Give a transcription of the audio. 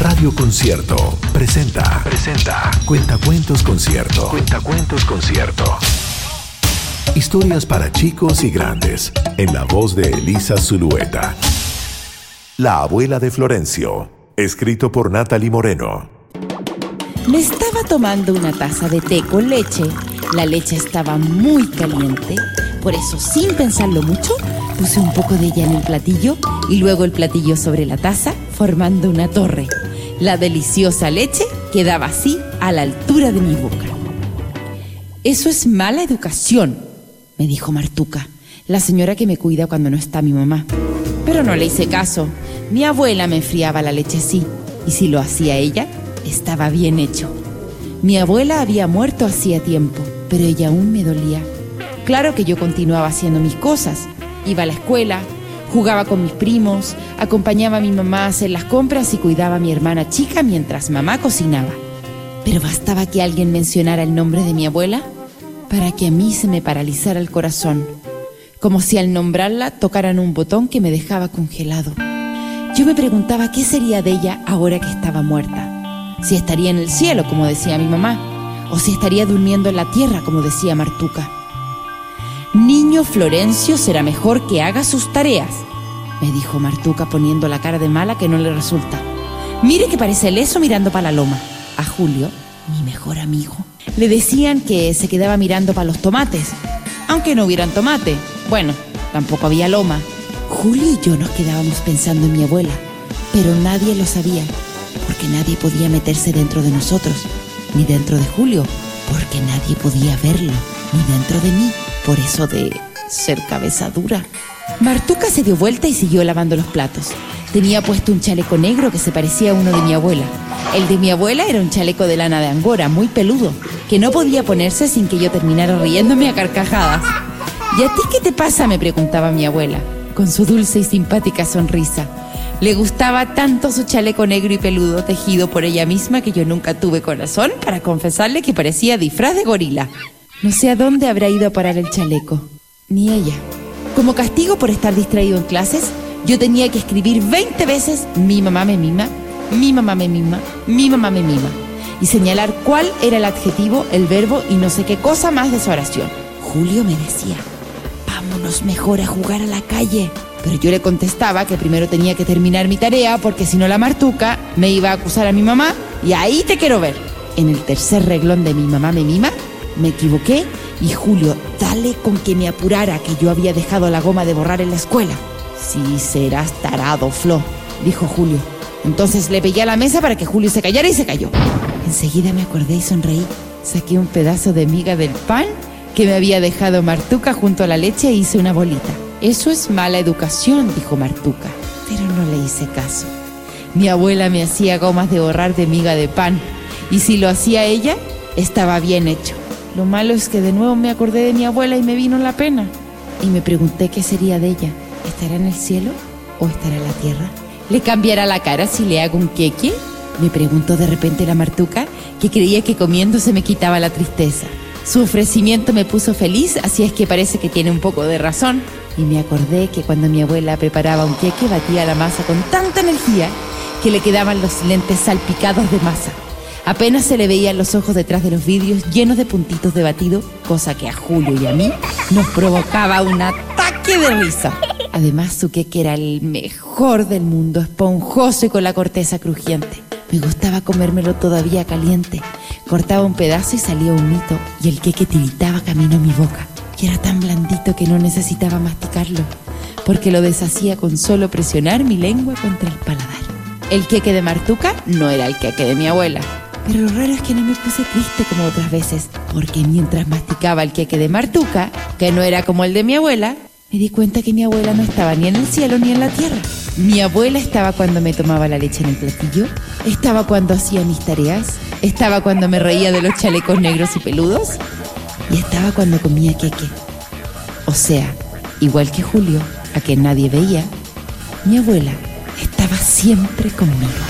Radio Concierto presenta. Presenta. Cuentacuentos Concierto. Cuentacuentos Concierto. Historias para chicos y grandes. En la voz de Elisa Zulueta. La abuela de Florencio. Escrito por Natalie Moreno. Me estaba tomando una taza de té con leche. La leche estaba muy caliente. Por eso, sin pensarlo mucho, puse un poco de ella en el platillo y luego el platillo sobre la taza, formando una torre. La deliciosa leche quedaba así a la altura de mi boca. Eso es mala educación, me dijo Martuca, la señora que me cuida cuando no está mi mamá. Pero no le hice caso. Mi abuela me enfriaba la leche así, y si lo hacía ella, estaba bien hecho. Mi abuela había muerto hacía tiempo, pero ella aún me dolía. Claro que yo continuaba haciendo mis cosas. Iba a la escuela, Jugaba con mis primos, acompañaba a mi mamá a hacer las compras y cuidaba a mi hermana chica mientras mamá cocinaba. Pero bastaba que alguien mencionara el nombre de mi abuela para que a mí se me paralizara el corazón, como si al nombrarla tocaran un botón que me dejaba congelado. Yo me preguntaba qué sería de ella ahora que estaba muerta. Si estaría en el cielo, como decía mi mamá, o si estaría durmiendo en la tierra, como decía Martuca. Niño Florencio será mejor que haga sus tareas, me dijo Martuca poniendo la cara de mala que no le resulta. Mire que parece leso mirando para la loma. A Julio, mi mejor amigo, le decían que se quedaba mirando para los tomates, aunque no hubieran tomate. Bueno, tampoco había loma. Julio y yo nos quedábamos pensando en mi abuela, pero nadie lo sabía, porque nadie podía meterse dentro de nosotros, ni dentro de Julio, porque nadie podía verlo, ni dentro de mí por eso de ser cabeza dura. Martuca se dio vuelta y siguió lavando los platos. Tenía puesto un chaleco negro que se parecía a uno de mi abuela. El de mi abuela era un chaleco de lana de angora, muy peludo, que no podía ponerse sin que yo terminara riéndome a carcajadas. ¿Y a ti qué te pasa? me preguntaba mi abuela, con su dulce y simpática sonrisa. Le gustaba tanto su chaleco negro y peludo tejido por ella misma que yo nunca tuve corazón para confesarle que parecía disfraz de gorila. No sé a dónde habrá ido a parar el chaleco, ni ella. Como castigo por estar distraído en clases, yo tenía que escribir 20 veces mi mamá me mima, mi mamá me mima, mi mamá me mima, y señalar cuál era el adjetivo, el verbo y no sé qué cosa más de su oración. Julio me decía, vámonos mejor a jugar a la calle. Pero yo le contestaba que primero tenía que terminar mi tarea porque si no la martuca me iba a acusar a mi mamá y ahí te quiero ver. En el tercer reglón de mi mamá me mima, me equivoqué y Julio, dale con que me apurara que yo había dejado la goma de borrar en la escuela. Sí, serás tarado, Flo, dijo Julio. Entonces le pegué a la mesa para que Julio se callara y se cayó. Enseguida me acordé y sonreí. Saqué un pedazo de miga del pan que me había dejado Martuca junto a la leche e hice una bolita. Eso es mala educación, dijo Martuca, pero no le hice caso. Mi abuela me hacía gomas de borrar de miga de pan, y si lo hacía ella, estaba bien hecho. Lo malo es que de nuevo me acordé de mi abuela y me vino la pena. Y me pregunté qué sería de ella. ¿Estará en el cielo o estará en la tierra? ¿Le cambiará la cara si le hago un queque? Me preguntó de repente la martuca, que creía que comiendo se me quitaba la tristeza. Su ofrecimiento me puso feliz, así es que parece que tiene un poco de razón. Y me acordé que cuando mi abuela preparaba un queque batía la masa con tanta energía que le quedaban los lentes salpicados de masa. Apenas se le veían los ojos detrás de los vidrios llenos de puntitos de batido, cosa que a Julio y a mí nos provocaba un ataque de risa. Además, su queque era el mejor del mundo, esponjoso y con la corteza crujiente. Me gustaba comérmelo todavía caliente. Cortaba un pedazo y salía un mito, y el queque tiritaba camino a mi boca. Y era tan blandito que no necesitaba masticarlo, porque lo deshacía con solo presionar mi lengua contra el paladar. El queque de Martuca no era el queque de mi abuela. Pero lo raro es que no me puse triste como otras veces, porque mientras masticaba el queque de Martuca, que no era como el de mi abuela, me di cuenta que mi abuela no estaba ni en el cielo ni en la tierra. Mi abuela estaba cuando me tomaba la leche en el platillo, estaba cuando hacía mis tareas, estaba cuando me reía de los chalecos negros y peludos, y estaba cuando comía queque. O sea, igual que Julio, a quien nadie veía, mi abuela estaba siempre conmigo.